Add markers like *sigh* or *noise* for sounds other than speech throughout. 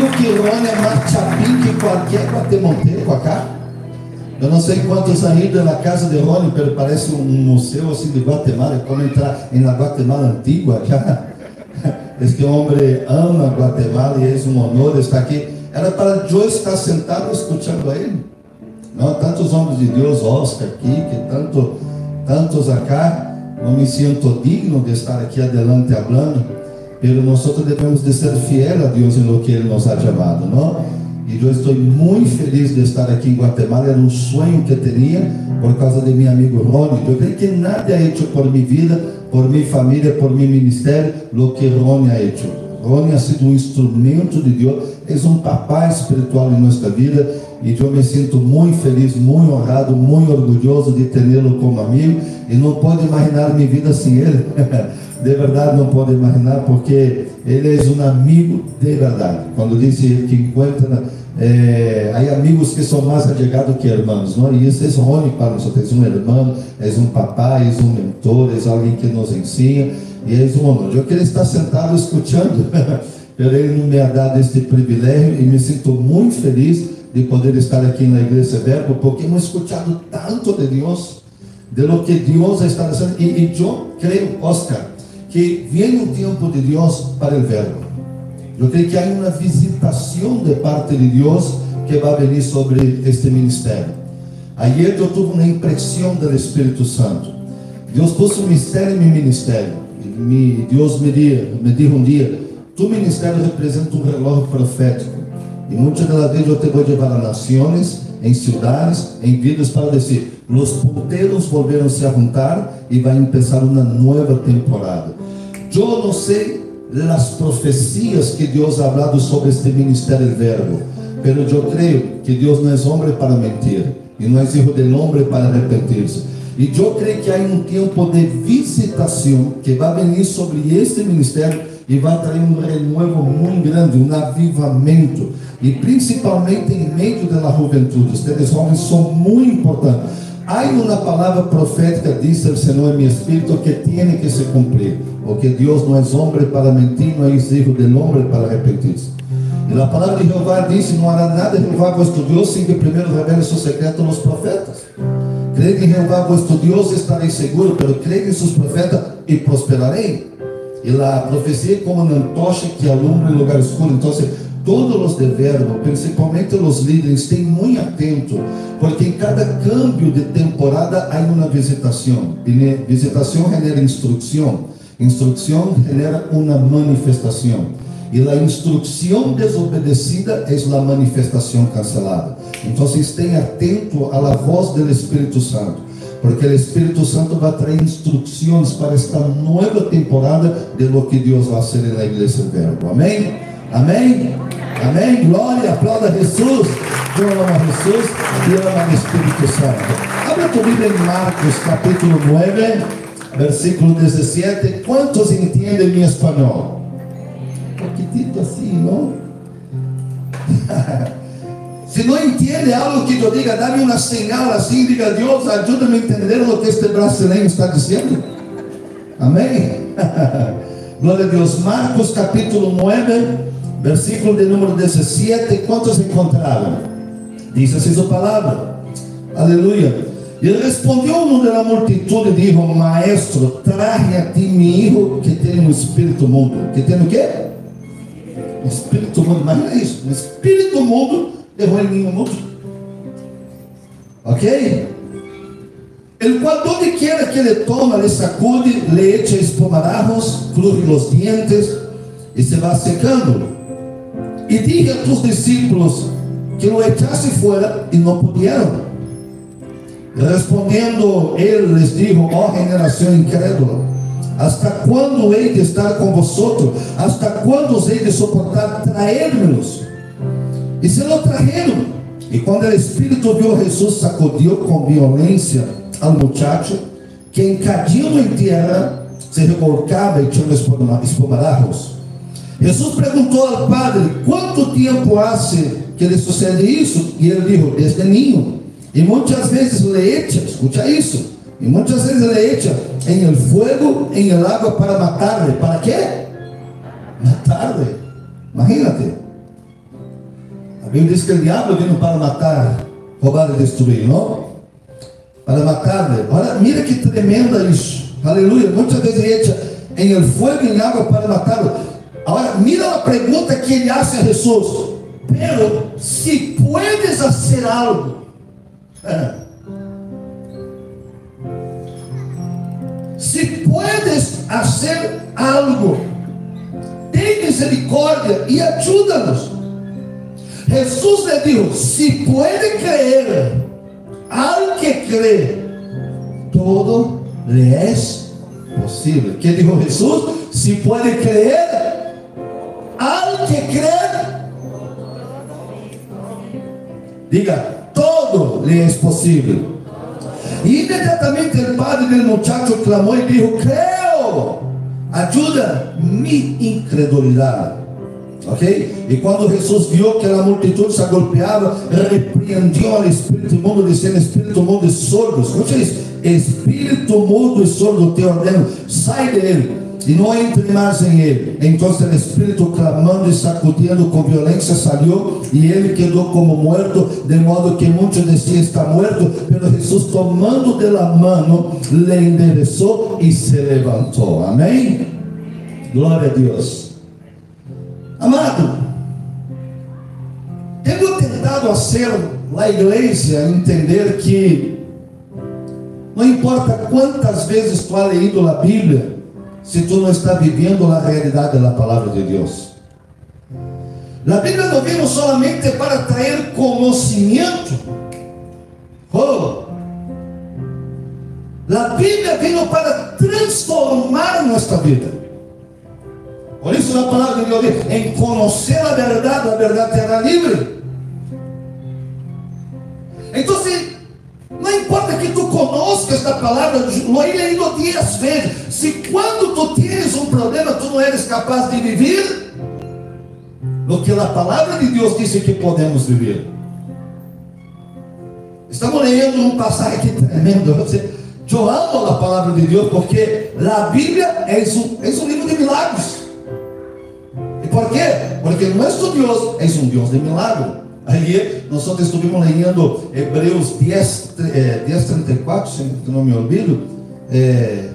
digo que Rony é mais chapim que qualquer guatemalteco acá. Eu não sei quantos ainda na casa de Rony, parece um museu assim de Guatemala, como entrar na Guatemala antiga. *laughs* Este homem ama Guatemala e é um honor estar aqui. Era para eu estar sentado escutando ele. Não, tantos homens de Deus, Oscar aqui, que tanto, tantos acá, não me sinto digno de estar aqui adelante falando, pero nós devemos de ser fiel a Deus em lo que Ele nos ha chamado, não? E eu estou muito feliz de estar aqui em Guatemala. Era um sonho que tinha por causa de meu amigo Rony. Eu creio que nada é feito por minha vida, por minha família, por meu ministério, lo que Rony ha feito. Rony ha sido um instrumento de Deus, é um papai espiritual em nossa vida e eu me sinto muito feliz, muito honrado, muito orgulhoso de tê-lo como amigo e não pode imaginar minha vida sem ele. *laughs* de verdade não pode imaginar porque ele é um amigo de verdade. Quando disse que encontra é, aí amigos que são mais allegados que irmãos, não? E isso é único para nós. É um irmão, é um papai, é um mentor, é alguém que nos ensina e é um honor. Eu queria estar sentado escutando, *laughs* ele não me ha dado este privilégio e me sinto muito feliz de poder estar aqui na Igreja Verbo, porque hemos escutado tanto de Deus, de lo que Deus está fazendo. E, e eu creio, Oscar, que vem o tempo de Deus para o Verbo. Eu creio que há uma visitação de parte de Deus que vai vir sobre este ministério. Ayer eu tive uma impressão do Espírito Santo. Deus pôs um mistério em meu ministério. Me, Deus me, disse um dia: tu ministério representa um relógio profético. E muitas das vezes eu te vou levar a nações, em cidades, em vidas para dizer: os ponteiros volveram se a juntar e vai começar uma nova temporada. Eu não sei as profecias que Deus ha hablado sobre este ministério do verbo, mas eu creio que Deus não é homem para mentir e não é filho de homem para arrepentir-se. E eu creio que há um tempo de visitação que vai vir sobre este ministério e vai trazer um renovo muito grande, um avivamento, e principalmente em meio da juventude. Estes homens são muito importantes. Há uma palavra profética, diz o Senhor em meu espírito, que tem que se cumprir. Porque Deus não é homem para mentir, não é filho de homem para arrepentir-se. E a palavra de Jeová diz: Não hará nada Jeová vosso Deus sem que primeiro revele seu secreto aos profetas. Creio em Jeová vosso Deus estarei seguro, pero creio em seus profetas e prosperarei. E a profecia é como uma tocha que alumbra em lugar escuro. Então, todos os de verbo, principalmente os líderes, estejam muito atentos, porque em cada câmbio de temporada há uma visitação. Visitação genera instrução, instrução genera uma manifestação. E a instrução desobedecida é a manifestação cancelada. Então, estejam atentos à voz do Espírito Santo porque o Espírito Santo vai trazer instruções para esta nova temporada de lo que Deus vai fazer na igreja Verbo. Amém? Amém? Amém? Glória, aplauda Jesus. Eu amo Jesus e amo o Espírito Santo. Abra tu Bíblia em Marcos, capítulo 9, versículo 17. Quantos entendem em espanhol? Um pouquinho assim, não? *laughs* Se não entende algo que eu diga, dá-me uma señal assim, diga, Deus, ajuda-me a entender o que este brasileiro está dizendo. Amém? *laughs* Glória a Deus. Marcos capítulo 9, versículo de número 17. Quantos encontraram? Diz assim sua palavra. Aleluia. Ele respondeu um da multidão e disse: Maestro, traje a ti mi hijo que tem um espírito mundo. Que tem o quê? Um espírito mundo. Imagina isso. Um espírito mundo em nenhum mundo. Ok? El cual donde quiera que le toma, le sacude, le echa espumarajos, cruje los dientes y se va secando. Y dije a tus discípulos que lo echase fuera y no pudieron. Respondiendo él les dijo, oh generación incrédula, ¿hasta cuándo he de estar con vosotros? ¿Hasta cuándo os he de soportar? Traérmelos. E se lo trajeron. E quando o Espírito viu Jesus, sacudiu com violência ao muchacho, que encadido em terra, se revolcava e tinha espumarajos. Jesus perguntou ao padre: Quanto tempo hace que lhe sucede isso? E ele disse: Desde ninho. E muitas vezes le echa, escucha isso. E muitas vezes le echa em el fuego, em el agua para matar-lhe. ¿Para quê? Matar-lhe. Imagínate. Bíblia diz que o diabo vino para matar, roubar e destruir, não? Para matar. Olha, mira que tremenda isso. Aleluia. Muitas vezes echa em el e água para matá-lo. Agora, mira a pergunta que ele hace a Jesus. Pero, se puedes fazer algo. *laughs* Se puedes fazer algo, tem misericórdia e ajuda-nos. Jesus lhe disse: Se pode crer, al que crê, todo lhe é possível. Que dijo Jesus? Se pode crer, al que crê, diga, todo lhe é possível. E imediatamente o padre do muchacho clamou e disse: Creo, ajuda mi incredulidade. Ok? E quando Jesus viu que a multidão se agolpeava, repreendeu ao espírito mundo, dizendo: Espírito mundo e sordo. Escute isso: Espírito mudo e sordo, te ordeno, sai dele e não entre mais em ele. Então o espírito clamando e sacudindo com violência saiu e ele quedou como morto, de modo que muitos diziam está morto, pero Jesus tomando de la mano, le endereçou e se levantou. Amém? Glória a Deus. Amado, tenho tentado a ser a igreja entender que não importa quantas vezes tu has leído a Bíblia, se tu não está vivendo a realidade da palavra de Deus. A Bíblia não vem solamente para trazer conhecimento. Oh, a Bíblia vem para transformar nossa vida. Por isso a palavra de Deus em conhecer a verdade, a verdade será livre. Então, não importa que tu conozca esta palavra, lo he leído dias vezes. Se quando tu tens um problema, tu não eres capaz de viver, no que a palavra de Deus disse que podemos viver. Estamos lendo um passagem aqui *laughs* tremendo. Eu amo a palavra de Deus porque a Bíblia é um, é um livro de milagres. ¿Por quê? Porque nosso Deus é um Deus de milagre. Aí nós estuvimos lendo Hebreus 10, eh, 10 34, se não me olvido, eh,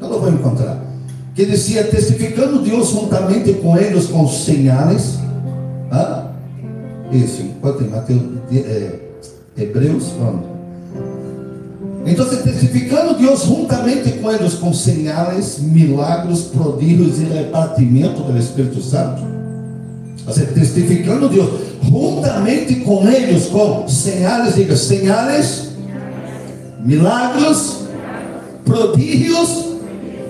não vou encontrar. Que dizia, testificando Deus juntamente com eles com señales. Ah? Isso, enquanto Mateus, eh, Hebreus, vamos. Então, testificando Deus juntamente com eles com sinais, milagres, prodígios e repartimento do Espírito Santo. Seja, testificando Deus juntamente com eles com sinais, diga, sinais, milagres, prodígios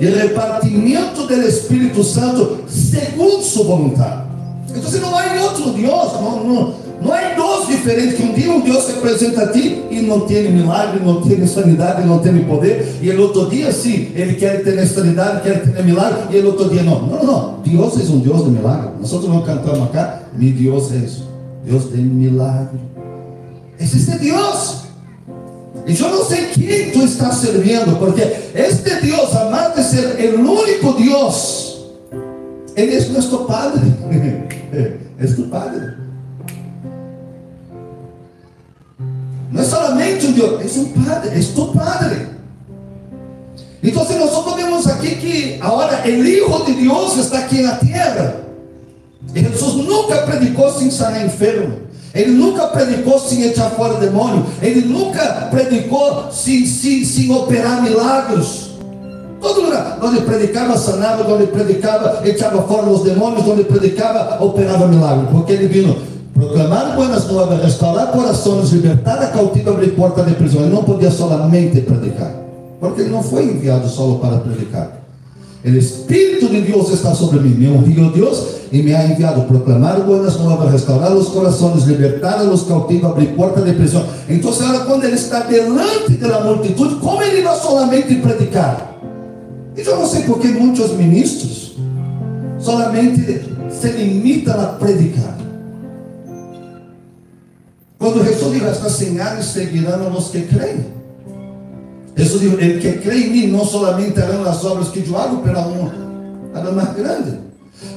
e repartimento do Espírito Santo segundo sua vontade. Então, não há outro Deus, não, não, não é Deus diferente que um dia um Deus se apresenta a ti e não tem milagre, não tem sanidade, não tem poder, e o outro dia sim, ele quer ter sanidade, quer ter milagre, e o outro dia não. Não, não, Deus é um Deus de milagre. Nós não cantamos acá, mi Deus é isso. Deus de milagre. Existe Deus. E eu não sei quem tu está servindo, porque este Deus, amado de ser o único Deus, Ele é nosso Padre. *laughs* é tu Padre. Não é somente um Deus, é um Padre, é tu Padre. Então, se nós vemos aqui que agora o Hijo de Deus está aqui na terra, e Jesus nunca predicou sem sanar enfermo, ele nunca predicou sem echar fora demônio, ele nunca predicou sem, sem, sem operar milagres. Todo lugar, onde predicava, sanava, onde predicava, echava fora os demônios, onde predicava, operava milagre, porque ele vindo proclamar buenas novas, restaurar corações, libertar a cautiva, abrir porta de prisão. Ele não podia solamente predicar, porque ele não foi enviado solo para predicar. O Espírito de Deus está sobre mim. Me enviou Deus e me ha enviado proclamar buenas novas, restaurar os corações, libertar os cautivos, abrir porta de prisão. Então, agora, quando ele está delante da multidão, como ele vai solamente predicar? E eu não sei porque muitos ministros solamente se limitam a predicar. Quando Jesus diz, estas señales seguirão a los que creem. Jesus diz, el que crê em mim não solamente harão as obras que eu hago, pero aún harão mais grande.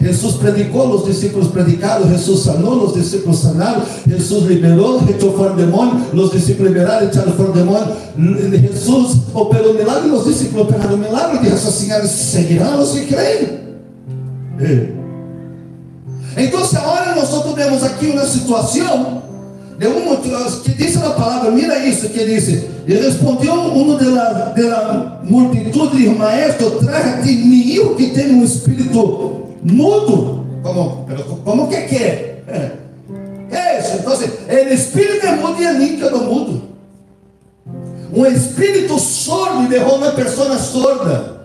Jesús predicó, los discípulos predicaron, Jesús sanó, los discípulos sanaron, Jesús liberó, echó fuera demonio, los discípulos liberaron, echaron fuera demonio, Jesús operó milagro, los discípulos operaron milagro, y esas señales seguirán los que creen. Entonces ahora nosotros vemos aquí una situación de um que diz a palavra, mira isso que diz. E respondeu um de la, de la multitud dijo, maestro, traje ti mi hijo que tem um espírito mudo. Como, como que? É, é *laughs* isso. Então, o espírito é mudo e é líquido mudo. Um espírito sordo derrou uma pessoa sorda.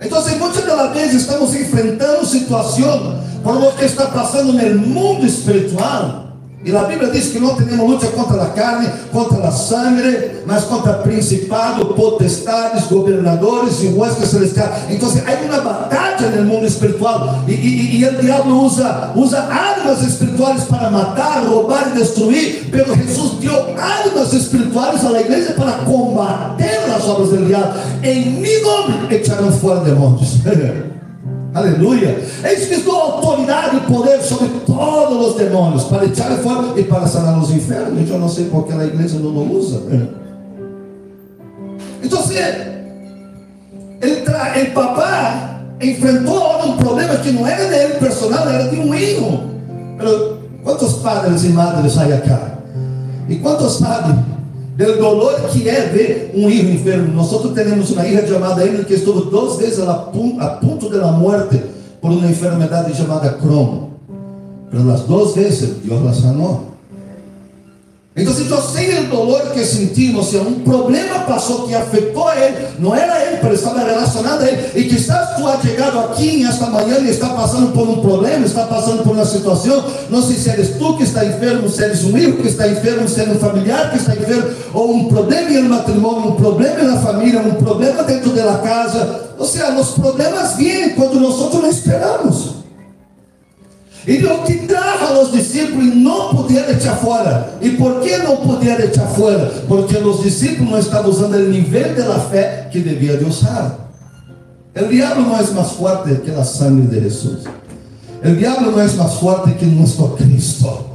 Então, muitas das vezes estamos enfrentando situações por lo que está passando no mundo espiritual e a Bíblia diz que não temos luta contra a carne, contra a sangre, mas contra principados, potestades, governadores e huestes celestiais. Então, há uma batalha no mundo espiritual e, e, e, o diabo usa, armas espirituais para matar, roubar e destruir. Pero Jesus deu armas espirituais à igreja para combater as obras do diabo. Em meu nome, echaram fora demônios. *laughs* Aleluia. Eis que dou autoridade e poder sobre todos os demônios para echar fora e para sanar os infernos. Eu não sei porque a igreja não usa. Então, se ele, ele papá enfrentou um problema que não era dele personal, era de um. Mas quantos padres e madres aí acá? E quantos sabem do dolor que é ver um hijo enfermo. Nós temos uma hija chamada Emily que estuvo duas vezes a ponto, a ponto de la por uma enfermidade chamada Crohn. Pero as duas vezes Deus la sanou. Então, se sei o dolor que sentimos, se um problema passou que afetou a ele, não era ele, mas estava relacionado a ele, e que estás tu chegado aqui esta manhã e está passando por um problema, está passando por uma situação, não sei se eres tu que está enfermo, se eres um filho que está enfermo, se eres um familiar que está enfermo, ou um problema no matrimônio, um problema na família, um problema dentro da casa. Ou seja, os problemas vêm quando nós não esperamos. E Deus que a los discípulos e não poder echar fora. E por que não poder echar fora? Porque os discípulos não estavam usando o nível de la fé que devia de usar. O diabo não é mais forte que a sangre de Jesus. O diabo não é mais forte que nosso Cristo.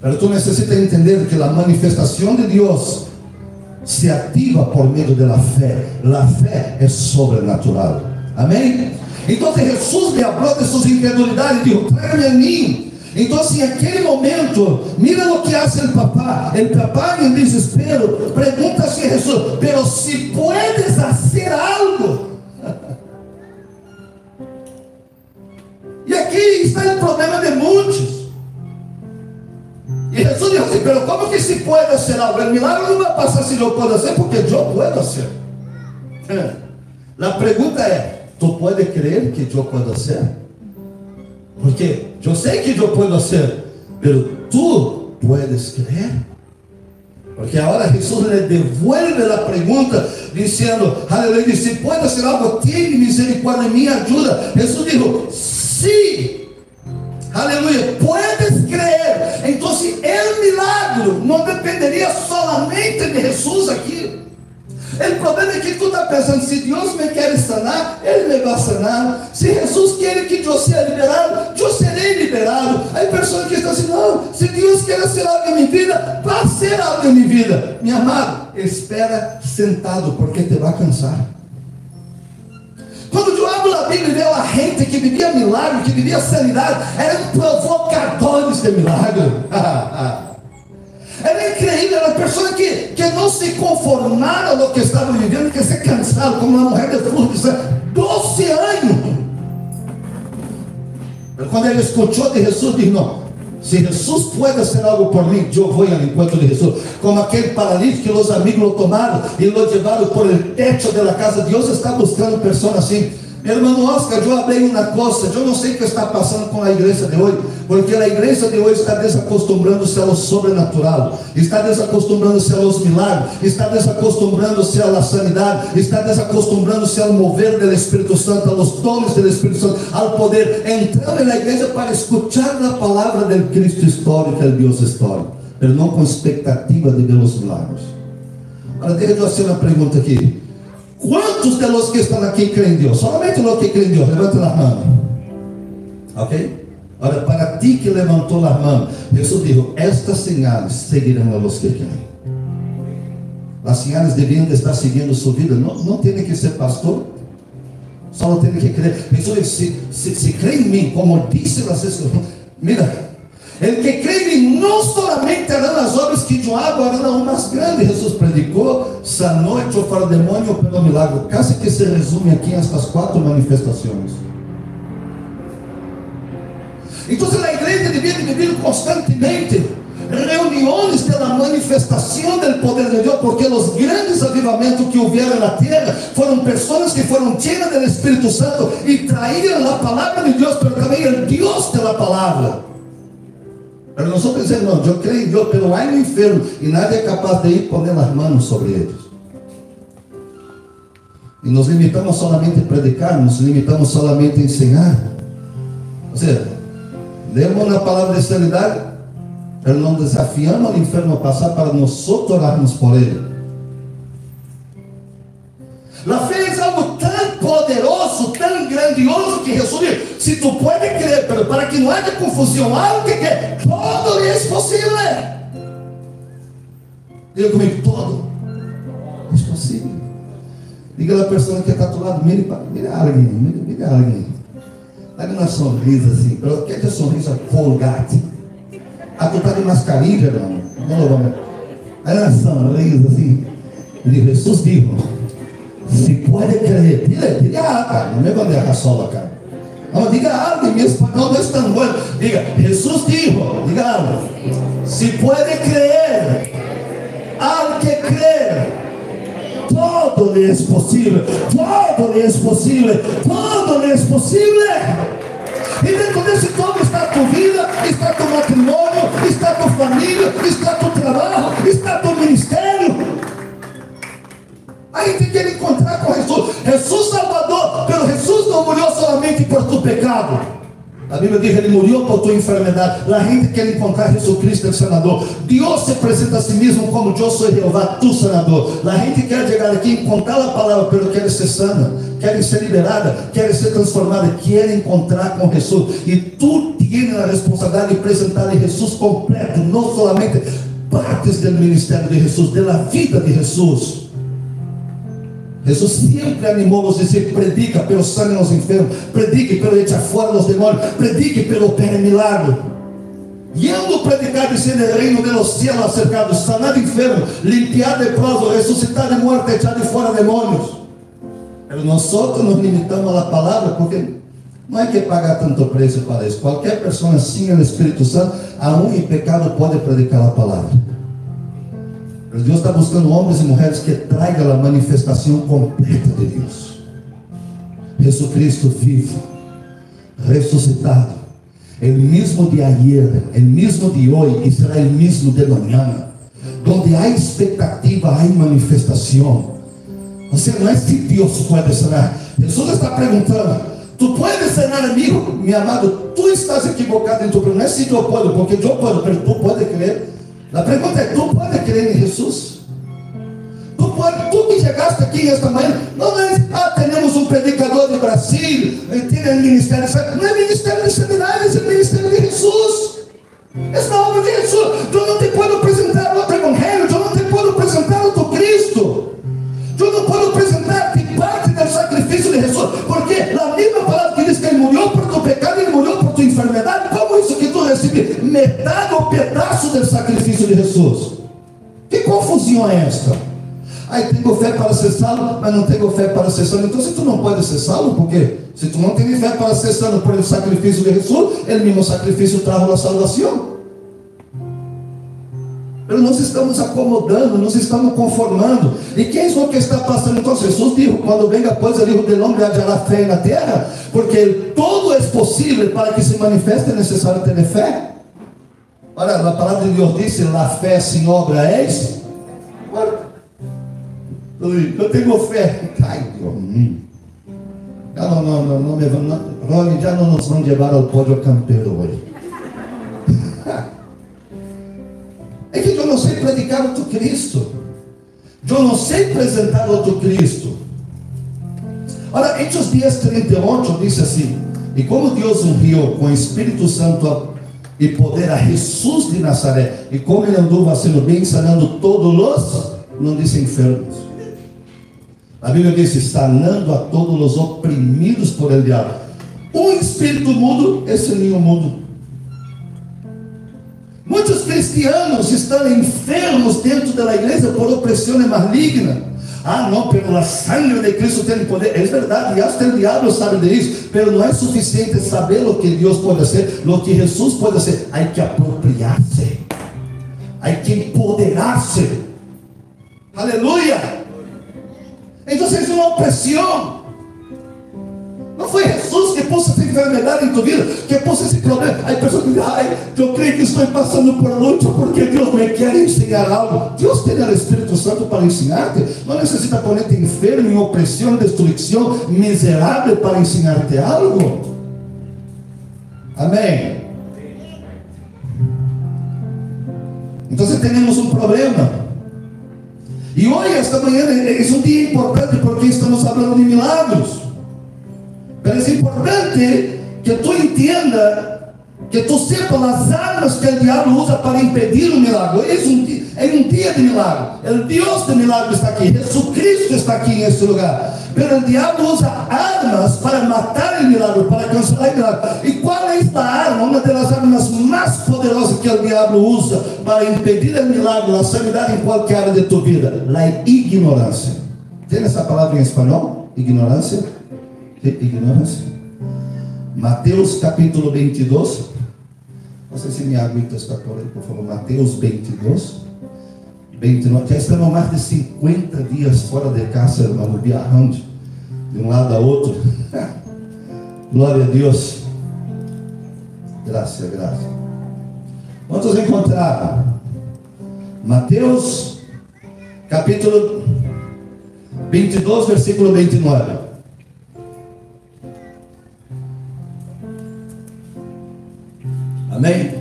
Mas tu necessitas entender que a manifestação de Deus se ativa por meio da fé. A fé é sobrenatural. Amém? Então Jesus me habló de suas incredulidades e disse: tráigame a mim. Então, assim, aquele momento, mira o que hace o papá. O papá, em desespero, pergunta-se a Jesus: Pero si puedes fazer algo. e aqui está o problema de muitos. E Jesus disse assim: Pero como que se pode fazer algo? O milagre não vai passar se eu posso fazer, porque eu posso fazer. *laughs* A pergunta é: Tu pode crer que eu posso ser? Porque eu sei que eu posso ser, mas tu puedes crer? Porque agora Jesus lhe devolve a pergunta, dizendo: Aleluia, se pode ser algo, tem misericórdia, me ajuda. Jesus disse: Sim. Aleluia, puedes crer. Então, o milagre não dependeria somente de Jesus aqui. O problema é que tu está pensando, se Deus me quer sanar, Ele me vai sanar. Se Jesus quer que eu seja liberado, eu serei liberado. Aí a pessoa que está assim, não, se Deus quer ser algo em minha vida, vai ser algo em minha vida. Minha amada, espera sentado, porque te vai cansar. Quando eu abro a Bíblia e vejo a gente que vivia milagre, que vivia sanidade, eram provocadores de milagre. *laughs* Era incrível, era pessoa que, que não se conformara com o que estava vivendo, que se cansado, como uma mulher de fluxo de sangue, 12 anos. Quando ele escutou de Jesus, disse: Não, se Jesus pode fazer algo por mim, eu vou ao encontro de Jesus. Como aquele paralítico que os amigos lo tomaram e lo levaram por el techo da casa. Deus está buscando pessoas assim. Irmão Oscar, eu abri uma coisa, eu não sei o que está passando com a igreja de hoje, porque a igreja de hoje está desacostumando-se ao sobrenatural, está desacostumando-se aos milagres, está desacostumando-se à sanidade, está desacostumando-se ao mover do Espírito Santo, aos dons do Espírito Santo, ao poder entrar na igreja para escutar a palavra do Cristo histórico, do Deus histórico, mas não com expectativa de ver os milagres. Agora, deixa eu fazer uma pergunta aqui. ¿Cuántos de los que están aquí creen en Dios? Solamente los que creen en Dios, levanten las manos. ¿Ok? Ahora, para ti que levantó las manos, Jesús dijo, estas señales seguirán a los que creen. Las señales deberían de estar siguiendo su vida. No, no tiene que ser pastor. Solo tiene que. Jesús dice, si, si, si cree en mí, como dice las escrituras, mira, el que cree en mí no solamente hará las obras que yo hago, hará aún más grandes. Jesús predicó, sanó, echó fuera demonio, operó milagro. Casi que se resume aquí en estas cuatro manifestaciones. Entonces la iglesia debía de vivir constantemente reuniones de la manifestación del poder de Dios, porque los grandes avivamientos que hubieron en la tierra fueron personas que fueron llenas del Espíritu Santo y traían la palabra de Dios, pero también el Dios de la palabra. Pero nosotros dizemos, não, eu creio em Deus, pero há no inferno e nadie é capaz de ir poner as mãos sobre eles. E nos limitamos solamente a predicar, nos limitamos solamente a ensinar. Ou seja, lemos na palavra de sanidade, pero não desafiamos ao inferno a passar para nós orarmos por ele. Grandioso que diz: se tu pode crer, pero para que não haja confusão, algo que quer, todo é possível. Diga comigo, todo é possível. Diga a pessoa que está do lado, mire, mire alguém, mire, mire alguém. Dá uma sorriso assim, pero que é sorriso folgate. Ah, tu está de mascarinha, não? Não, vamos. Aí uma sorriso assim. Ele Jesus dijo, se pode crer, dile, diga algo, não me vou a sola, cara. Não, diga algo, em meu espanhol não é tão bom. Diga, Jesus dijo, diga algo. Se pode crer, al que crer, todo lhe é possível, todo lhe é possível, todo lhe é possível. E dentro desse todo está a tua vida, está tu matrimônio, está tua família, está tu trabalho, está tu ministério. Aí tem que encontrar Jesus. Jesus Salvador, pero Jesus não morreu solamente por tu pecado. A Bíblia diz que ele morreu por tua enfermidade. A gente quer encontrar Jesus Cristo, o Senador. Deus se apresenta a si mesmo como eu sou Jeová, tu Senador. A gente quer chegar aqui encontrar a palavra, pero quer ser sana, quer ser liberada, quer ser transformada, quer encontrar com Jesus. E tu tens a responsabilidade de apresentar Jesus completo, não solamente partes do ministério de Jesus, da vida de Jesus. Jesus sempre animou os discípulos, predica pelo sangue nos enfermos, predique pelo echar fora dos demônios, predique pelo opera milagre. Yendo predicar dizendo el reino de los cielos acercado, sanar enfermo, limpiar leproso, ressuscitar de muerte, echar de fora demônios. Mas nós nos limitamos à palavra porque não é que pagar tanto preço para isso. Qualquer pessoa assim no Espírito Santo, aún em pecado, pode predicar a palavra. Mas Deus está buscando homens e mulheres que tragam a manifestação completa de Deus. Jesus Cristo vivo, ressuscitado, o mesmo de ayer, o mesmo de hoje e será o mesmo de amanhã. Donde há expectativa, há manifestação. Você não é se Deus pode sanar. Jesus está perguntando: Tu puedes sanar amigo, meu amado? Tu estás equivocado em tu Não é se eu posso, porque eu posso, mas tu pode crer. A pergunta é: tu pode crer em Jesus? Tu, pode, tu que chegaste aqui esta manhã, não é, ah, temos um predicador de Brasil, um ministério, não é ministério de seminários, é ministério de Jesus. Essa é a obra de Jesus. Eu não te posso apresentar outro evangelho, eu não te posso apresentar outro Cristo. Eu não posso apresentar que parte do sacrifício de Jesus, porque a mesma palavra que diz que ele morreu por tu pecado, ele morreu por tua enfermidade, como isso que tu metade ou pedaço do sacrifício de Jesus? Que confusão é esta? Aí tenho fé para ser salvo, mas não tenho fé para ser salvo. Então, se tu não pode ser salvo, por quê? Se tu não tens fé para ser salvo por el sacrifício de Jesus, ele mesmo sacrifício trajo a salvação. Mas nós estamos acomodando, nós estamos conformando. E quem é que está passando? Então Jesus disse, quando venga pois o Hijo del Hombre hallará fé na terra, porque todo é possível para que se manifeste é necessário ter fé. Olha, a palavra de Deus diz, la fé sem obra és. Eu tenho fé. Ai, Deus. Não, não, não, não, não, Rony, já não nos vão levar ao pódio campeiro hoje. *laughs* É que eu não sei predicar outro Cristo. Eu não sei apresentar outro Cristo. Ahora, Hechos 10, 38 dice así, y como Dios ungió con Espíritu Santo e poder a Jesus de Nazaré, e como ele andou fazendo bem, sanando todos os, não disse enfermos. A Bíblia diz: sanando a todos os oprimidos por el diabo. Um espírito mudo, esse ninho mudo. Muitos cristianos estão enfermos dentro da igreja por opressão maligna. Ah, não, pela sangue de Cristo tem poder. É verdade, e até o diabo sabe disso, mas não é suficiente saber o que Deus pode ser, o que Jesus pode ser. Há que apropriar-se, há que empoderar-se. Aleluia! Então, é uma opressão. Não foi Jesus que pôs essa enfermidade em tua vida, que pôs esse problema. Aí a pessoa diz, ai, eu creio que estou passando por luta porque Deus me quer ensinar algo. Deus tem o Espírito Santo para ensinar-te. Não necessita poner-te enfermo, em opressão, destruição, miserável para ensinar-te algo. Amém. Então temos um problema. E hoje, esta manhã, é um dia importante porque estamos falando de milagros. Mas é importante que tu entenda, que tu sepas as armas que o diabo usa para impedir o milagre. É um, dia de milagre. O Deus de milagre está aqui. Jesus Cristo está aqui nesse lugar. Mas o diabo usa armas para matar o milagre, para cancelar o milagre. E qual é esta arma? Uma das armas mais poderosas que o diabo usa para impedir o milagre, a sanidade em qualquer área de tua vida? A ignorância. Tem essa palavra em espanhol? Ignorância? Ignorância. Mateus capítulo 22. Não sei se me aguenta está por aí, por favor. Mateus 22. 29. Já estamos mais de 50 dias fora de casa, irmão, viajando de um lado a outro. *laughs* Glória a Deus. Graças, graças. Vamos encontrar Mateus capítulo 22, versículo 29. Amém?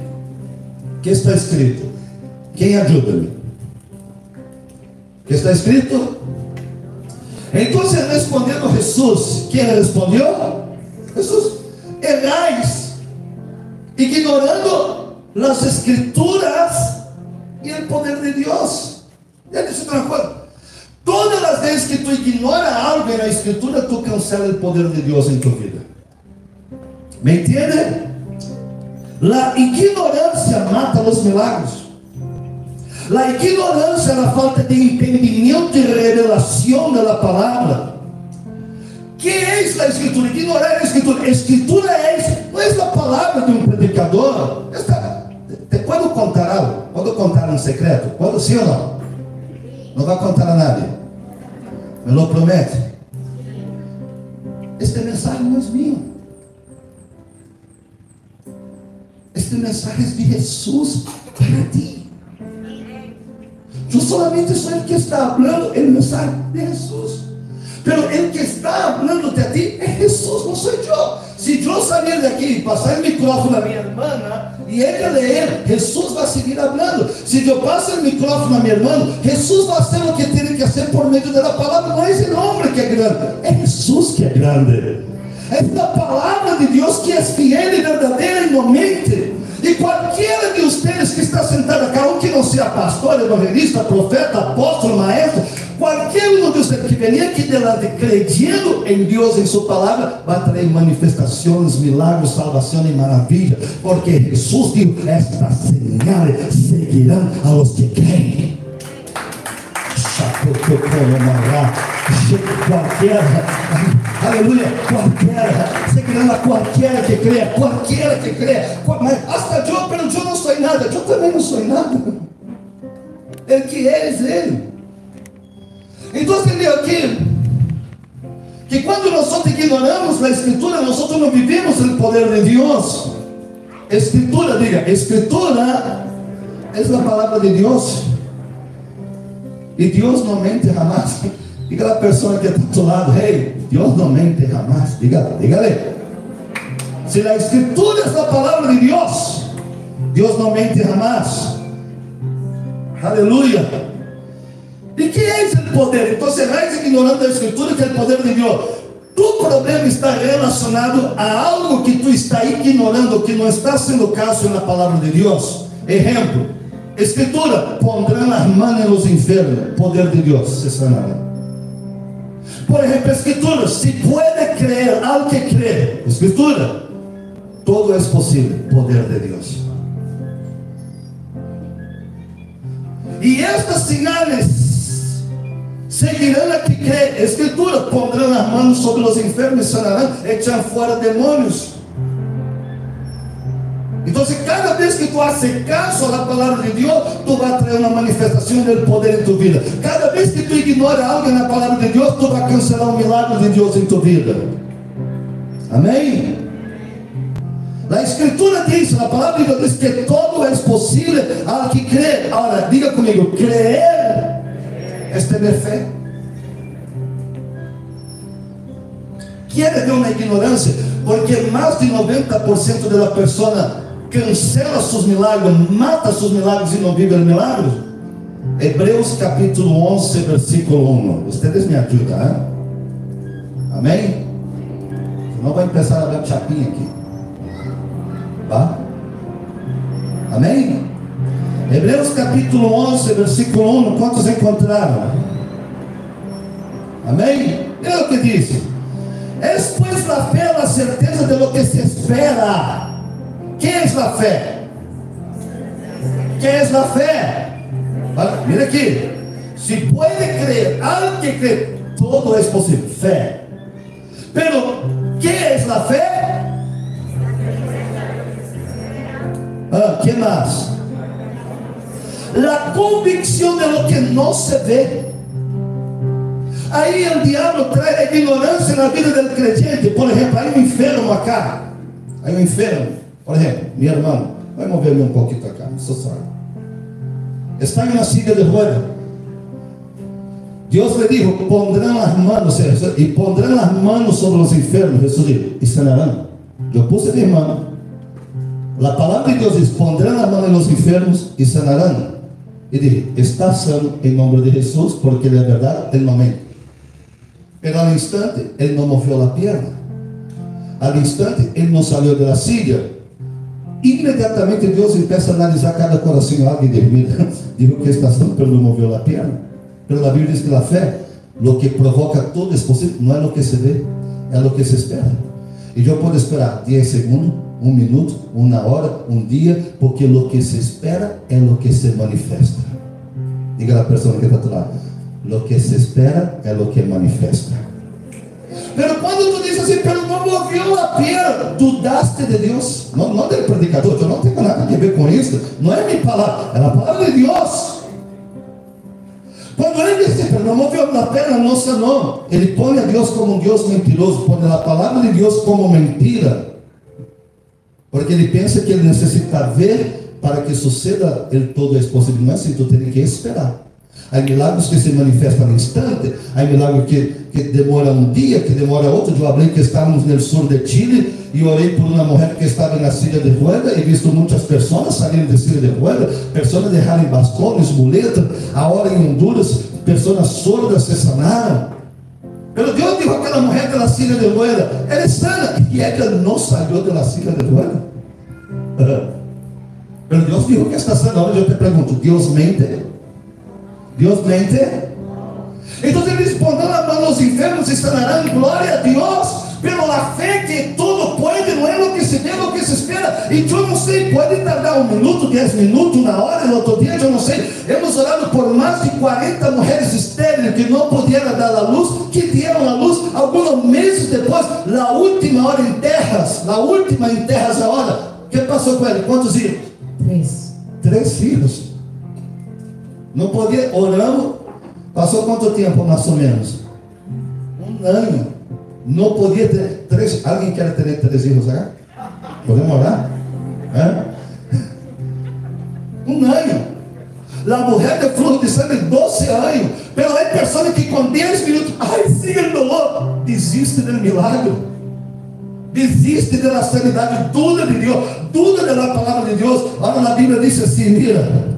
O que está escrito? Quem ajuda-me? O que está escrito? Então respondendo Jesus, quem respondeu? Jesus, errais, ignorando as escrituras e o poder de Deus. Ele disse outra coisa. Todas as vezes que tu ignora algo na escritura, tu cancela o poder de Deus em tua vida. Me entende? La ignorância mata os milagres. La ignorância é a falta de entendimento e revelação da palavra. Que é a escritura? Ignorar a escritura. Escritura é, não é a palavra de um predicador. Quando contar algo, quando contar um secreto, quando sim ou não? Não vai contar a nadie. Me lo promete. Esta mensagem não é minha. Este mensaje es de Jesús para ti. Yo solamente soy el que está hablando el mensaje de Jesús. Pero el que está hablándote a ti es Jesús, no soy yo. Si yo salir de aquí y pasar el micrófono a mi hermana y ella leer, Jesús va a seguir hablando. Si yo paso el micrófono a mi hermano, Jesús va a hacer lo que tiene que hacer por medio de la palabra. No es el hombre que es grande, es Jesús que es grande. Es la palabra de Dios que es fiel y verdadera no mente. E qualquer de vocês que está sentado aqui, um que não seja pastor, evangelista, profeta, apóstolo, maestro, qualquer um de vocês que venha aqui delante credindo em Deus, em Sua palavra, vai trazer manifestações, milagres, salvação e maravilha, porque Jesus disse: estas señales seguirão a los que creem. Qualquer aleluia, qualquer, seguirá a qualquer que crê, qualquer que crê, mas hasta eu, pero eu não sou nada, eu também não sou nada. El que é Ele. Então, entendeu aqui? Que quando nós ignoramos a Escritura, nós não vivemos o poder de Deus. Escritura, diga, Escritura é a palavra de Deus. E Deus não mente jamais. Diga a pessoa que está do lado, hey, Deus não mente jamais. Diga, dígale. Se a escritura é a palavra de Deus, Deus não mente jamais. Aleluia. E que é esse poder? Então você vai ignorando a escritura que é o poder de Deus. tu problema está relacionado a algo que tu está ignorando, que não está sendo caso na palavra de Deus. Exemplo, Escritura, pondrán as manos nos enfermos, poder de Deus, se sanará. Por exemplo, Escritura, se pode crer, al que cree, Escritura, todo é possível, poder de Deus. E estas sinais seguirão a que crê. Escritura, pondrão as mãos sobre os enfermos e sanarão, echarão fora Então, cada vez que tu haces caso a la palavra de Deus, tu vai trazer uma manifestação do poder em tu vida. Cada vez que tu ignora algo na palavra de Deus, tu vai cancelar um milagre de Deus em tu vida. Amém? A Escritura diz, a palavra de Deus diz que todo é possível ao que crê. Agora, diga comigo: crer é ter fé. Quiere ter uma ignorância, porque mais de 90% da pessoa cancela seus milagres, mata seus milagres e não vive milagres? Hebreus capítulo 11, versículo 1. Vocês me ajudam? Amém? Senão vai começar a dar chapinha aqui. Tá? Amém? Hebreus capítulo 11, versículo 1. Quantos encontraram? Amém? É o que diz. Es pois la fé a certeza de lo que se espera que é a fé? Que é a fé? Mira aqui. Se pode crer, al que cree, todo é possível. Fé. Pero, que é a fé? Ah, que mais? La convicção de lo que não se vê. Aí o diabo traz ignorância na vida do crente. Por exemplo, aí um enfermo acá. Aí um enfermo. Por exemplo, minha irmã, vai mover-me um pouquinho para cá, so sorry. Está em uma silla de ruedas. Deus lhe dijo: pondrão as manos, e pondrão as manos sobre os enfermos, Jesus dijo, e sanarão. Eu puse de irmão. A palavra de Deus diz: pondrão as manos nos enfermos e sanarão. E dije: está sano em nome de Jesus, porque ele é verdade, ele não mente. Pero al instante, ele não moveu a perna. Al instante, ele não saiu da silla Imediatamente Deus empieza a analisar cada coração algo e termina. *laughs* Digo que está sendo pelo moveu a perna. Pero a Bíblia diz que a fé, lo que provoca todo es possível, não é lo que se vê, é lo que se espera. E eu posso esperar 10 segundos, um minuto, uma hora, um dia, porque lo que se espera é lo que se manifesta. Diga a pessoa que está do lado. Lo que se espera é lo que manifesta. Pero quando tu diz assim, pero não moveu a pena, dudaste de Deus. Não, não é predicador, eu não tenho nada a ver com isso. Não é minha palavra, é a palavra de Deus. Quando ele pero não moveu a pena, não. Ele põe a Deus como um Deus mentiroso, põe a palavra de Deus como mentira. Porque ele pensa que ele necessita ver para que suceda ele todo é possível. Não é assim, tu tem que esperar. Há milagres que se manifestam no instante, há milagres que, que demora um dia, que demora outro. Eu falei que estávamos no sul de Chile e orei por uma mulher que estava na silla de rueda e visto muitas pessoas saindo de silla de rueda, pessoas derraram bastões, muletas. Agora em Honduras, pessoas sordas se sanaram. Pero Deus dijo aquela mulher da silla de rueda, ela é sana, e ela não saiu da silla de rueda. *laughs* Pero Deus dijo que está sana. Agora eu te pergunto: Deus mente? Deus mente. Ele respondeu a mão aos enfermos e sanarão, glória a Deus, pela fé que tudo pode, não é o que se vê, é o que se espera. E eu não sei, pode tardar um minuto, dez minutos, uma hora, no outro dia, eu não sei. Hemos orado por mais de 40 mulheres estériles que não podiam dar a luz, que deram a luz alguns meses depois, na última hora em terras, na última em terras a hora. O que passou com ele? Quantos filhos? Três. Não podia, oramos, passou quanto tempo mais ou menos? Um ano. Não podia ter três. Alguém quer ter três filhos agora? Podemos orar? É? Um ano. A mulher de fluxo de sangue, 12 anos. Pela pessoa que com 10 minutos, ai, siga o dolor, desiste do milagre. Desiste da sanidade, tudo de Deus, tudo da palavra de Deus. Olha na Bíblia diz assim: mira.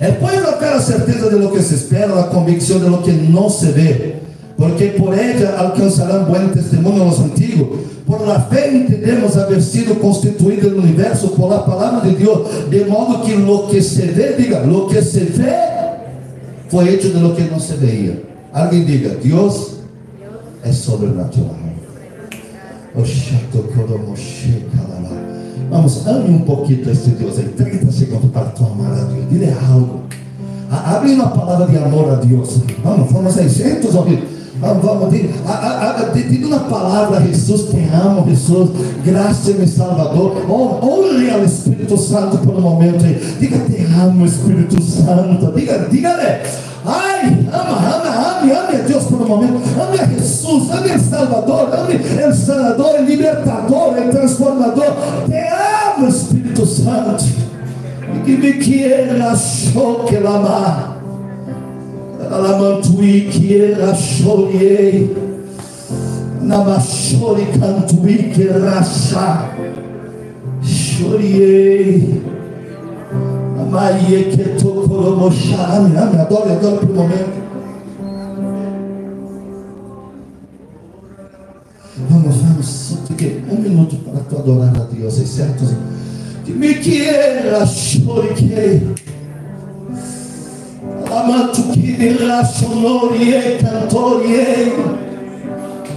É pois aquela certeza de lo que se espera, a convicção de lo que não se vê. porque por ella alcanzarán buen testimonio los antiguos. Por la fe entendemos haber sido constituido el universo por la palabra de Dios, de modo que lo que se ve, diga, lo que se ve fue hecho de lo que no se veía. Alguien diga, Dios es sobrenatural. Vamos, ame um pouquinho este Deus aí. 30 segundos para tu amar a Deus. Dile algo. Abre uma palavra de amor a Deus. Vamos, vamos 600 ouvidos. Vamos, vamos, diga uma palavra Jesus, te amo, Jesus, graças meu Salvador. Honre ao Espírito Santo por um momento aí. Diga, te amo, Espírito Santo. Diga, diga-lhe. Ai, ama, ama, ame, ame a Deus por um momento. Ame a Jesus, ame a Salvador, ame o Sanador, o Libertador, o Transformador. Te amo, Espírito Santo. E que me quiera, choque, lamar. Alamantui que era choriei. Namachori cantui que racha. Choriei. Maria que tocou mochame. Ame, adoro, adoro por um momento. Vamos, vamos, fique um minuto para tu adorar a Deus, é certo? Que me. Amatuquini racionorie cantorie.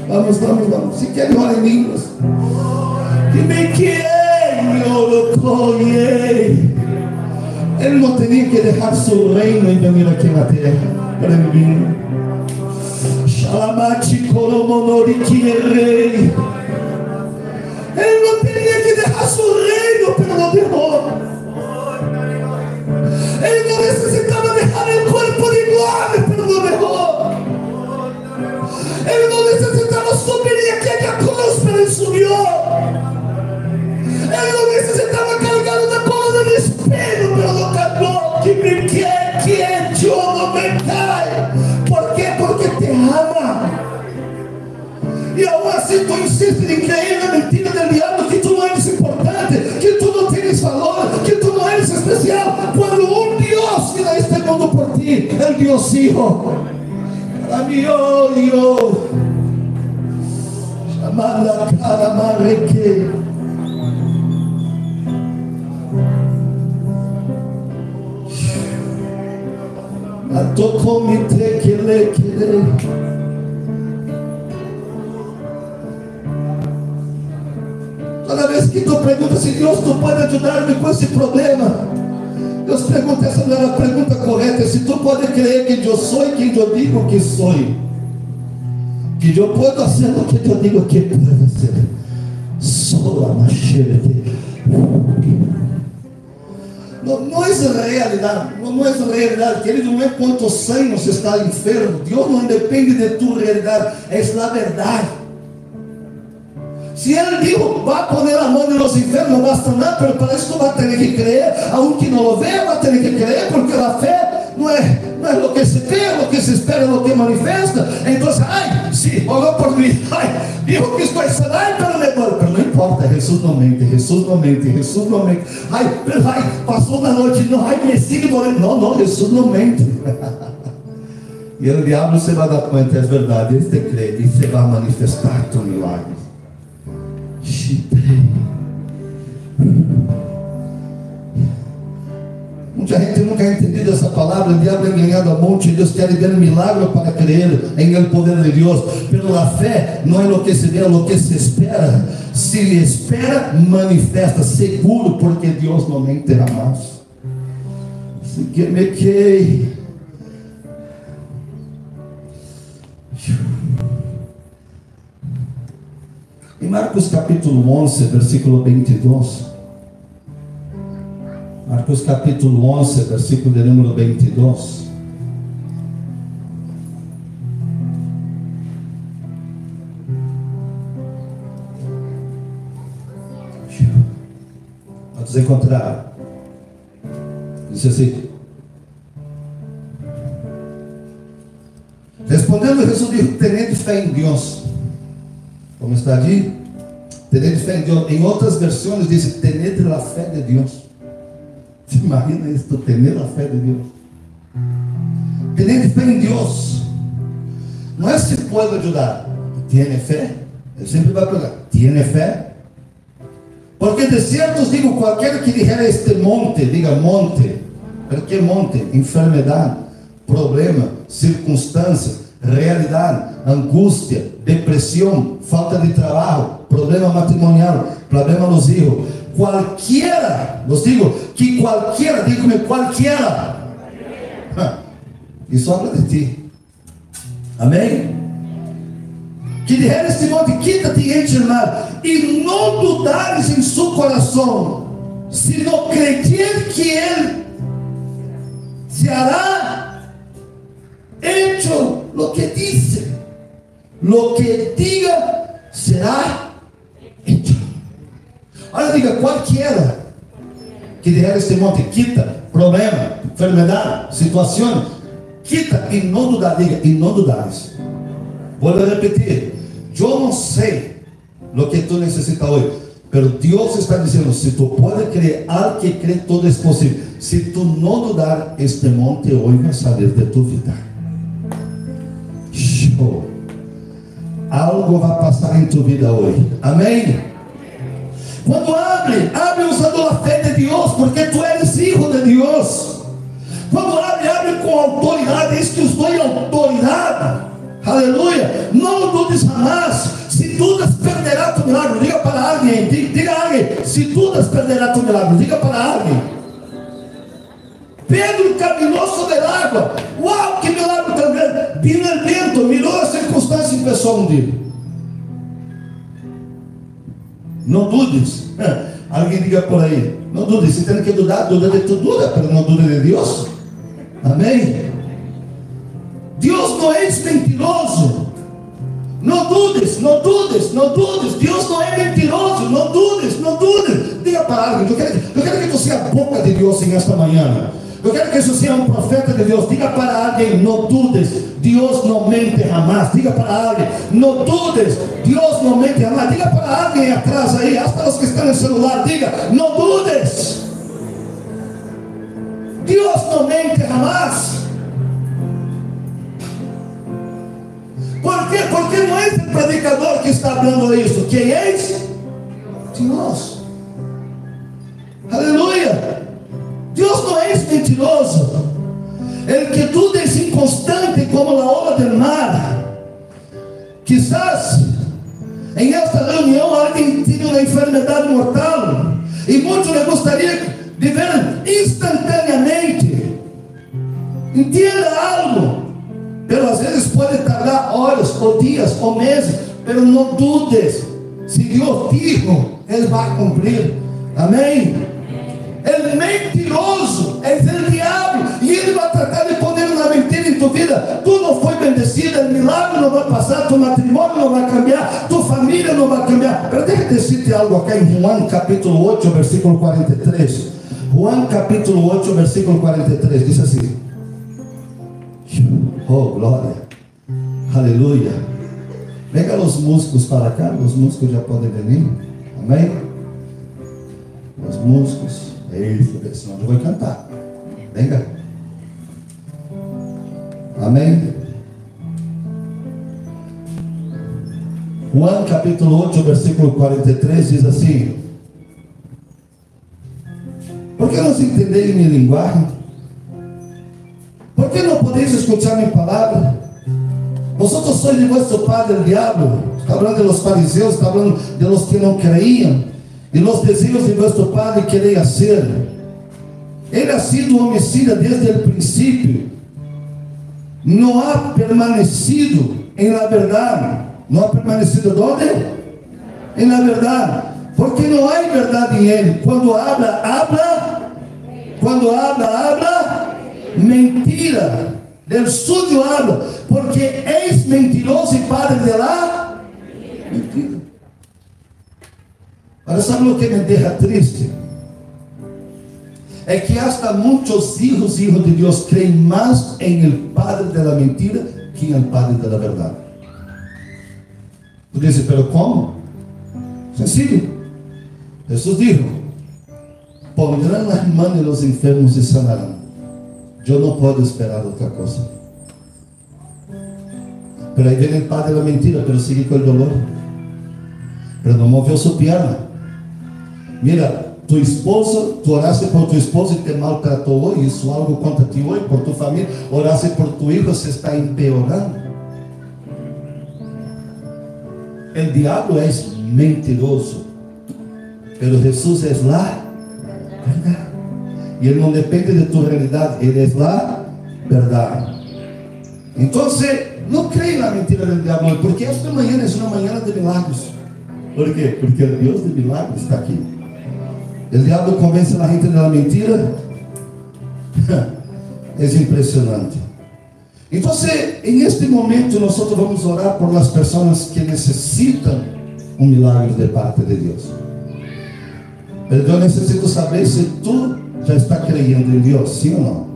Vamos, vamos, vamos. Se quer ora em línguas. Que me orocoie. Ele não teria que deixar seu reino e vir aqui na terra. Para mim. Shalamati colomonori que rei. Ele não teria que deixar seu reino pelo derrota. Ele não necessitava deixar o corpo de glória pelo mejor. Ele não necessitava subir aqui a cruz, pero ele subiu. Ele não necessitava carregar uma cola de espelho pelo locador que me quer, que é de um cai. Por quê? Porque te ama. E aún assim tu insistes em crer na mentira do diabo que tu não eres importante, que tu não tens valor, que tu não eres especial. Quando um Que dá este mundo por ti, el Dios Hijo, para mi odio, chamada cara marreque. A tocou me te que le. Toda vez que tu pergunta se Deus tu pode ajudar-me com esse problema, Deus pergunta, essa não é a pergunta correta, se tu pode crer que eu sou e que eu digo que sou. Que eu posso fazer o que eu digo que pode ser. Só a machete. Não, não é realidade, não, é realidade, querido, não é quantos anos está enfermo, Deus não depende de tua realidade, é a verdade. Si Él dijo, va a poner a mão nos enfermos, no basta nada, pero para eso va a tener que creer, aunque no lo vea, va a tener que creer, porque la fe no es, no es lo que se ve, lo que se espera, lo que manifiesta. Entonces, ay, sí, oró por mí, ay, dijo que estoy sanado, pero me duele, pero no importa, Jesús no mente, Jesús no mente, Jesús no mente. Ay, pero ay, pasó una noche, no, ay, me sigue dolendo. No, no, Jesús no mente. *laughs* E o diabo se vai dar conta, é verdade, este crê e se vai manifestar teu milagre. Muita gente nunca ha entendido essa palavra. O diabo é enganado a monte. Deus quer um milagre para crer em el poder de Deus. Pela fé, não é o que se é espera. Se espera, manifesta seguro, porque Deus não mentirá mais. Se que me que Em Marcos capítulo 11, versículo 22. Marcos capítulo 11, versículo de número 22. Vamos encontrar. Diz assim. Respondendo Jesus disse: Tenente fé em Deus como está ali? Tener fé em Deus. Em outras versões diz *laughs* tener a fé de Deus. Você imagina isso? Tener a fé de Deus. Tener fé em Deus. Não é se puede ayudar. ¿Tiene fe? Él siempre va a preguntar, ¿tiene? Porque de cierto os digo, cualquiera que dijera este monte, diga monte, pero que monte? Enfermedad, problema, circunstâncias, realidade, angústia, depressão, falta de trabalho, problema matrimonial, problema nos hijos. Qualquer, os digo que qualquer, digo-me qualquer, isso *laughs* habla de ti. Amém? Que dizer este monte, quita-te e enche e não dudares em seu coração, sino creer que Ele se hará hecho lo que dice, lo que diga será hecho. Ahora diga, cualquiera que dizer este monte, quita, problema, enfermedade, situação, quita e não dudar, diga, e não dudares. Vou repetir, eu não sei o que tu necessitas hoje, pero Deus está dizendo, se tu pode crer, al que crê, todo é possível. Se tu não dudar, este monte hoje vai sair de tu vida. Show. Algo vai passar em tu vida hoje. Amém? Quando abre, abre usando a fé de Deus, porque tu eres hijo de Deus. Quando abre, abre com autoridade. Diz que os dois autoridade. Aleluia. Não dudes jamais. Se dudas, perderá tu milagre. Diga para alguém. Diga a alguém. Se dudas, perderá tu milagre. Diga para alguém. Pedro caminhou sobre a água. Uau, que milagre tão grande. El vento, mirou a circunstância e pessoal um dia. Não dudes. *laughs* Alguém diga por aí. Não dudes. Se tem que dudar, duda de tu duda, mas não duda de Deus. Amém? Deus não é mentiroso. Não dudes, não dudes, não dudes. Deus não é mentiroso. Não dudes, não dudes. Diga para alguém. Eu quero, eu quero que você seja a boca de Deus em esta manhã. Eu quero que você seja um profeta de Deus. Diga para alguém, não dudes. Deus não mente jamais. Diga para alguém, não dudes. Deus não mente jamais. Diga para alguém atrás aí, hasta os que estão no celular. Diga, não dudes. Deus não mente jamais. Por quê? Porque não é esse predicador que está dando isso. Quem é esse? Deus. Aleluia. Deus não é mentiroso. El que tudo inconstante como a onda del mar. Quizás em esta reunião alguém tinha uma enfermidade mortal e muitos lhe gostaria de ver instantaneamente. Entenda algo. Pero às vezes pode tardar horas, ou dias, ou meses. Pero não dudes. Se Deus dijo, Ele vai cumprir. Amém? El mentiroso é o diabo. E ele vai tratar de vida. Tu não foi bendecida, milagre não vai passar, tu matrimônio não vai cambiar, tua família não vai cambiar. Pero deixa eu decirte algo aqui em Juan capítulo 8, versículo 43. Juan capítulo 8, versículo 43. Diz assim. Oh, glória. Aleluia. Pega os músicos para cá, os músicos já podem vir. Amém? Os músicos. Isso, senão eu vou cantar. Venga. Amém? Juan capítulo 8, versículo 43 diz assim: Por que não entendeis minha linguagem? Por que não podeis escutar minha palavra? Vosotros sois de vuestro padre el diablo. Está hablando de los fariseos, está hablando de los que não creíam. E los desejos de vuestro padre querer hacer. Ele ha sido homicida desde o princípio. Não ha permanecido em la verdade. Não ha permanecido onde? Em la verdade. Porque não há verdade em ele. Quando habla, habla. Quando habla, habla. Mentira. Del suyo habla. Porque és mentiroso e padre de la mentira. Agora, sabe o que me deixa triste? É que hasta muitos hijos, hijos de Deus, creem mais em el padre de la mentira que em el padre de la verdade. Tu dices, pero como? Sencillo. Jesus dijo: Pondrán las manos de los enfermos e sanarán. Eu não posso esperar outra coisa. Pero ahí viene el padre de la mentira, pero sigue con el dolor. Pero no movió su pierna. Mira, tu esposo, tu oraste por tu esposo y te maltrató hoy, hizo algo contra ti hoy, por tu familia, oraste por tu hijo, se está empeorando. El diablo es mentiroso, pero Jesús es la verdad. Y Él no depende de tu realidad, Él es la verdad. Entonces, no cree en la mentira del diablo, porque esta mañana es una mañana de milagros. ¿Por qué? Porque el Dios de milagros está aquí. El diablo convence a la gente de la mentira. *laughs* es impresionante. Entonces, en este momento nosotros vamos orar por las personas que necesitan un milagro de parte de Dios. Pero yo necesito saber si tú já está creyendo em Deus, sim ou não?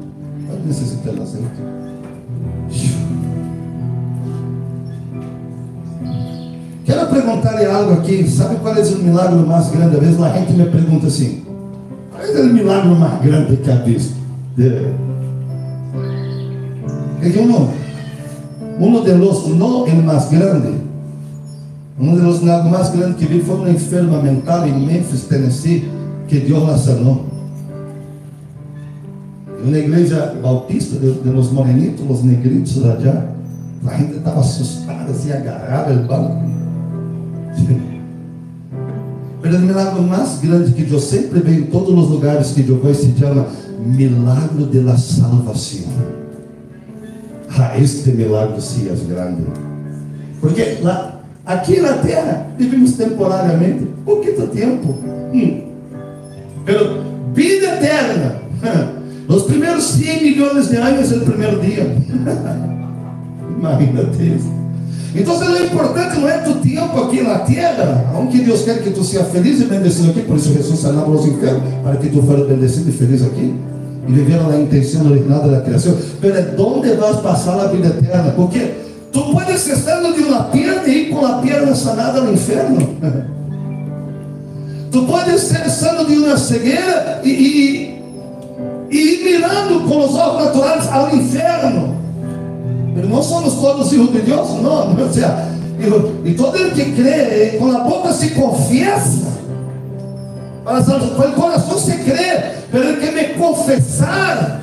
Pode necessitar aceite. Quero perguntar-lhe algo aqui. Sabe qual é o milagre mais grande? Às vezes a gente me pergunta assim: qual é o milagre mais grande que ha visto? É uno, uno de los no el más grande, uno de los más grandes que vi foi uma enferma mental em Memphis, Tennessee, que Deus la sanou. Na igreja bautista de, de los morenitos, los negritos allá, a gente estava assustada, assim, agarrada no banco. Mas o milagre mais grande que eu sempre vejo em todos os lugares que eu vou se chama milagre de la salvação. Ah, este milagre sim é grande. Porque lá, aqui na terra vivemos temporariamente, pouquinho tempo. Hum. Pero vida eterna. *laughs* Los primeros 100 millones de años el primer día. *laughs* Imagínate eso. Entonces lo importante no es tu tiempo aquí en la tierra, aunque Dios quiere que tú seas feliz y bendecido aquí, por eso Jesús sanaba los enfermos, para que tú fueras bendecido y feliz aquí. Y viviera la intención original de la creación. Pero ¿dónde vas a pasar la vida eterna? Porque tú puedes estar de una pierna y ir con la pierna sanada al infierno. *laughs* Tú puedes ser sano de una ceguera y, y e ir mirando com os olhos naturais ao inferno. Pero não somos todos filhos de Deus, não. não seja, e todo ele que crê, com a boca se confessa, com o coração se crê, pero ele que me confessar,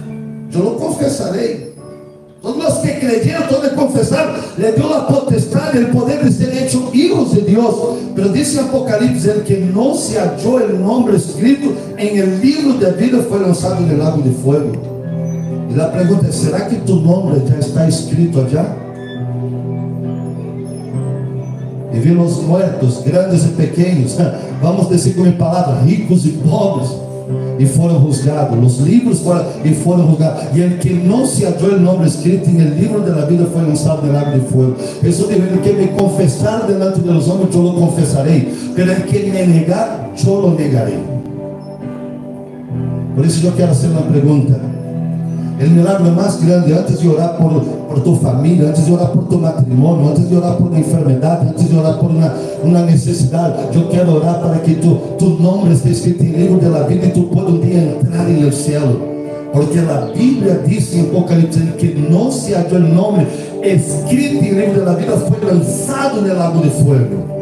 eu não confessarei. Todos los que creyeron, todos que confesaron, le dio la potestad, el poder de ser hecho hijos de Dios. Pero dice Apocalipsis, el que no se halló el nombre escrito en el libro de vida fue lanzado en el lago de fuego. Y la pregunta es, ¿será que tu nombre ya está escrito allá? Y vi los muertos, grandes y pequeños, *laughs* vamos a decir con mi palabra, ricos y pobres e foram juzgados. Os livros foram, e foram juzgados. E el que não se halló o nome escrito em livro de la vida foi lançado no lago de fogo. Jesús dijo: El que me confessar delante de los hombres, eu lo confessarei. Pero que me negar, eu lo negarei. Por isso eu quero fazer uma pergunta. El milagre más grande, antes de orar por, tu familia, antes de orar por tu matrimonio, antes de orar por una enfermedad, antes de orar por una, necesidad, yo quiero orar para que tu, tu nombre esté escrito en el libro de la vida y tú puedas un día entrar en el cielo. Porque la Biblia dice en Apocalipsis que no se halló el nombre escrito en el libro de la vida, fue lanzado en el lago de fuego.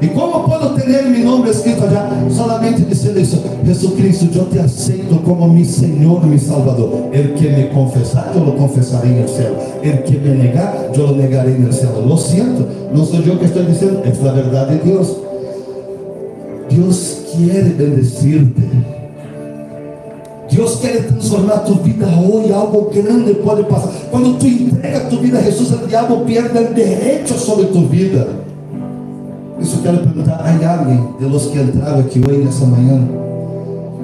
E como posso ter meu nome escrito allá? Solamente dizendo isso: Jesucristo, eu te aceito como mi Senhor, mi Salvador. El que me confessar, eu lo confessarei no céu. El que me negar, lo negarei no céu. Lo siento, não sou eu que estou dizendo, é a verdade de Deus. Deus quer bendecirte. Deus quer transformar tu vida hoje, algo grande pode passar. Quando tu entrega tu vida a Jesus, o diabo perde o direito sobre tu vida. Eu quero perguntar, há alguém de los que entraram aqui hoje, nessa manhã,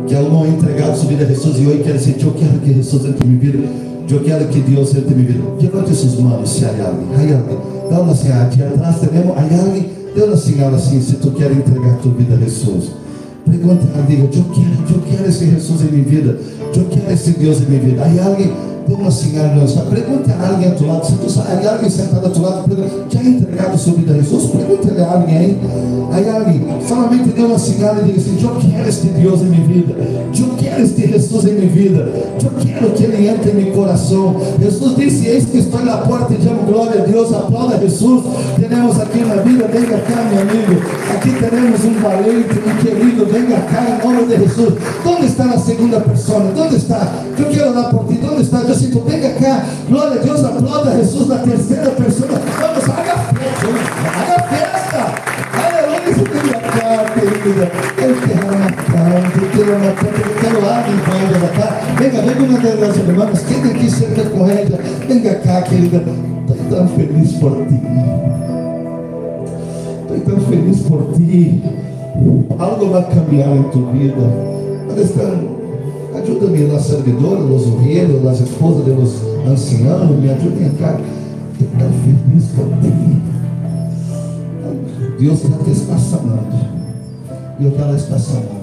que aún não entregado sua vida a Jesus e hoje quer dizer, eu quero que Jesus entre minha vida, eu quero que Deus entre minha vida. Levante suas mãos se há alguém, há alguém. Dá uma assim, aqui atrás temos, alguém, dê uma senhora assim, se tu quer entregar tua vida a Jesus. Pergunta a Deus, eu quero, eu quero esse Jesus em minha vida, eu quero esse Deus em minha vida. Há alguém, dê uma señal no está. Pregunte a alguém a tu lado. Se tu hay alguém sentado a tu lado, já ha entregado sua vida a Jesus? Pregúntale a alguém aí. Hay alguém, solamente dê uma señal e diga assim: Eu quero este Deus em minha vida. Eu quero este Jesus em minha vida. Eu quero que Ele entre em meu coração. Jesus disse: Eis que estou na porta e chamo glória a Deus. Aplauda Jesus. Temos aqui na vida, venga cá, meu amigo. Aqui temos um valente, um querido. Venga cá em nome de Jesus. Onde está a segunda pessoa? Onde está? Eu quero orar por ti. Onde está? Eu sinto, venga cá. Glória a Deus. Aplauda Jesus na terceira pessoa. Vamos, haga festa. Haga festa. Aleluia. Venga cá, querida. Eu quero uma cama. Eu quero uma cama. Eu quero água em volta da cá. Venga, venga uma das irmãs. Quem aqui cerca ela? Venga cá, querida. Estou tão feliz por ti. Estou tão feliz por ti. Algo vai cambiar em tu vida. Onde estão? Ajuda-me las servidoras, los obreiros, esposas de los ancianos, me ajudem acá. Estou tão feliz ti. Deus te está sanando. E eu quero estar sanando.